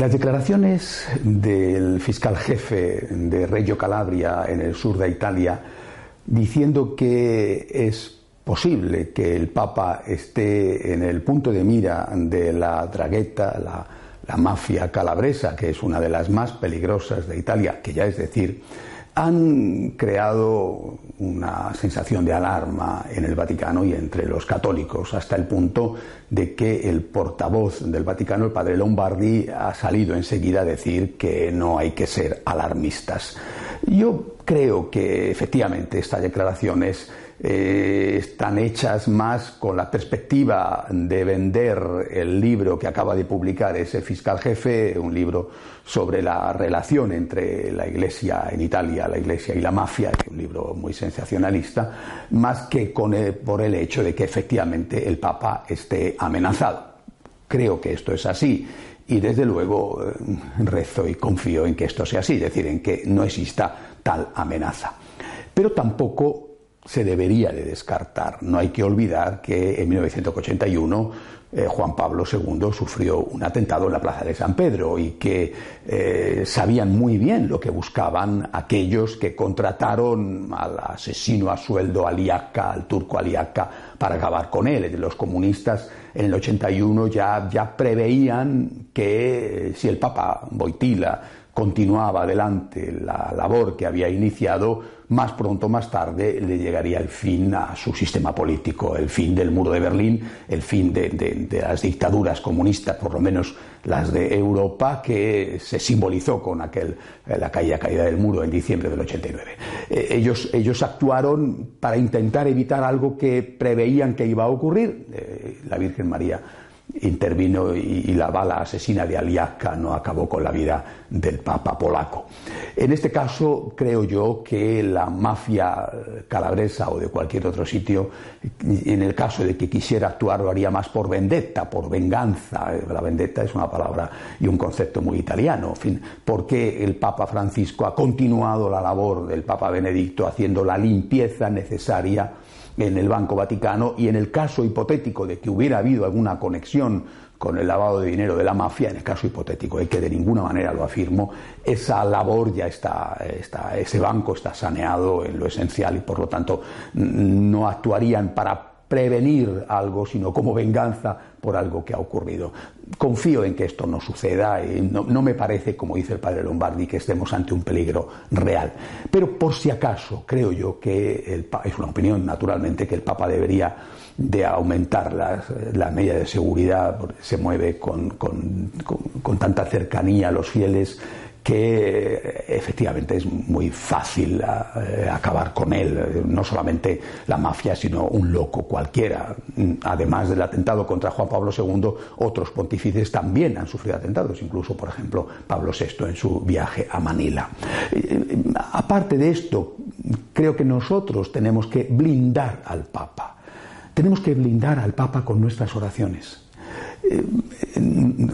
Las declaraciones del fiscal jefe de Reggio Calabria en el sur de Italia diciendo que es posible que el Papa esté en el punto de mira de la dragueta, la, la mafia calabresa, que es una de las más peligrosas de Italia, que ya es decir, han creado una sensación de alarma en el Vaticano y entre los católicos, hasta el punto de que el portavoz del Vaticano, el padre Lombardi, ha salido enseguida a decir que no hay que ser alarmistas. Yo creo que efectivamente estas declaraciones eh, están hechas más con la perspectiva de vender el libro que acaba de publicar ese fiscal jefe, un libro sobre la relación entre la Iglesia en Italia, la Iglesia y la mafia, un libro muy sensacionalista, más que con por el hecho de que efectivamente el Papa esté amenazado. Creo que esto es así y desde luego eh, rezo y confío en que esto sea así, es decir, en que no exista tal amenaza. Pero tampoco se debería de descartar. No hay que olvidar que en 1981 eh, Juan Pablo II sufrió un atentado en la Plaza de San Pedro y que eh, sabían muy bien lo que buscaban aquellos que contrataron al asesino a sueldo Aliaca, al turco Aliaca, para acabar con él. Los comunistas en el 81 ya, ya preveían que eh, si el Papa Boitila continuaba adelante la labor que había iniciado, más pronto más tarde le llegaría el fin a su sistema político, el fin del muro de Berlín, el fin de, las dictaduras comunistas, por lo menos las de Europa, que se simbolizó con aquel, eh, la caída, caída del muro en diciembre del 89. Eh, ellos, ellos actuaron para intentar evitar algo que preveían que iba a ocurrir. Eh, la Virgen María intervino y, la bala asesina de Aliaca no acabó con la vida del Papa polaco. En este caso, creo yo que la mafia calabresa o de cualquier otro sitio, en el caso de que quisiera actuar, lo haría más por vendetta, por venganza. La vendetta es una palabra y un concepto muy italiano. En fin, el Papa Francisco ha continuado la labor del Papa Benedicto haciendo la limpieza necesaria en el Banco Vaticano y en el caso hipotético de que hubiera habido alguna conexión con el lavado de dinero de la mafia, en el caso hipotético, y que de ninguna manera lo afirmo, esa labor ya está, está, ese banco está saneado en lo esencial y por lo tanto no actuarían para prevenir algo, sino como venganza por algo que ha ocurrido. Confío en que esto no suceda y no, me parece, como dice el padre Lombardi, que estemos ante un peligro real. Pero por si acaso, creo yo que el, es una opinión, naturalmente, que el Papa debería de aumentar las, las medidas de seguridad, porque se mueve con, con, con tanta cercanía a los fieles que efectivamente es muy fácil eh, acabar con él, no solamente la mafia, sino un loco cualquiera. Además del atentado contra Juan Pablo II, otros pontífices también han sufrido atentados, incluso, por ejemplo, Pablo VI en su viaje a Manila. Eh, aparte de esto, creo que nosotros tenemos que blindar al Papa. Tenemos que blindar al Papa con nuestras oraciones. Eh,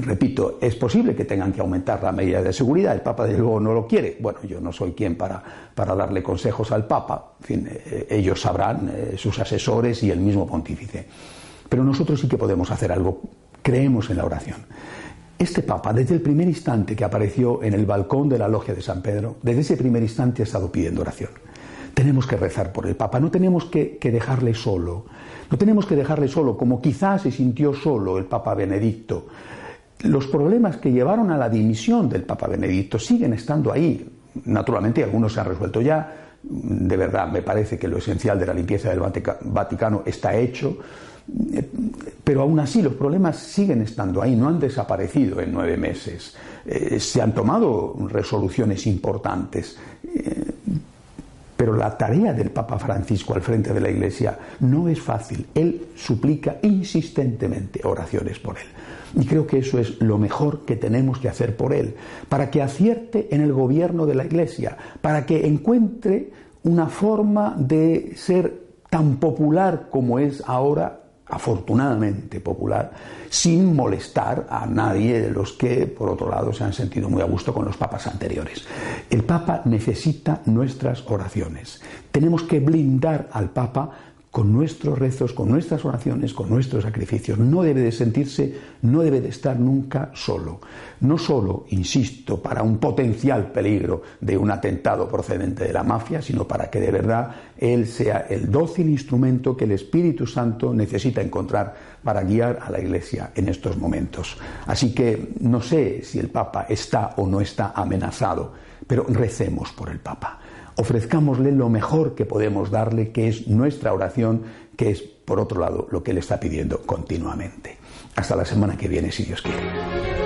repito, es posible que tengan que aumentar la medida de seguridad, el Papa de luego no lo quiere. Bueno, yo no soy quien para, para darle consejos al Papa, en fin, eh, ellos sabrán, eh, sus asesores y el mismo pontífice. Pero nosotros sí que podemos hacer algo, creemos en la oración. Este Papa, desde el primer instante que apareció en el balcón de la logia de San Pedro, desde ese primer instante ha estado pidiendo oración. Tenemos que rezar por el Papa, no tenemos que, dejarle solo, no tenemos que dejarle solo, como quizás se sintió solo el Papa Benedicto. Los problemas que llevaron a la dimisión del Papa Benedicto siguen estando ahí. Naturalmente, algunos se han resuelto ya. De verdad, me parece que lo esencial de la limpieza del Vaticano está hecho. pero aún así los problemas siguen estando ahí, no han desaparecido en nueve meses. Eh, se han tomado resoluciones importantes. Eh, pero la tarea del Papa Francisco al frente de la Iglesia no es fácil. Él suplica insistentemente oraciones por él. Y creo que eso es lo mejor que tenemos que hacer por él, para que acierte en el gobierno de la Iglesia, para que encuentre una forma de ser tan popular como es ahora afortunadamente popular, sin molestar a nadie de los que, por otro lado, se han sentido muy a gusto con los papas anteriores. El Papa necesita nuestras oraciones. Tenemos que blindar al Papa con nuestros rezos, con nuestras oraciones, con nuestros sacrificios. No debe de sentirse, no debe de estar nunca solo. No solo, insisto, para un potencial peligro de un atentado procedente de la mafia, sino para que de verdad él sea el dócil instrumento que el Espíritu Santo necesita encontrar para guiar a la Iglesia en estos momentos. Así que no sé si el Papa está o no está amenazado, pero recemos por el Papa ofrezcámosle lo mejor que podemos darle, que es nuestra oración, que es, por otro lado, lo que Él está pidiendo continuamente. Hasta la semana que viene, si Dios quiere.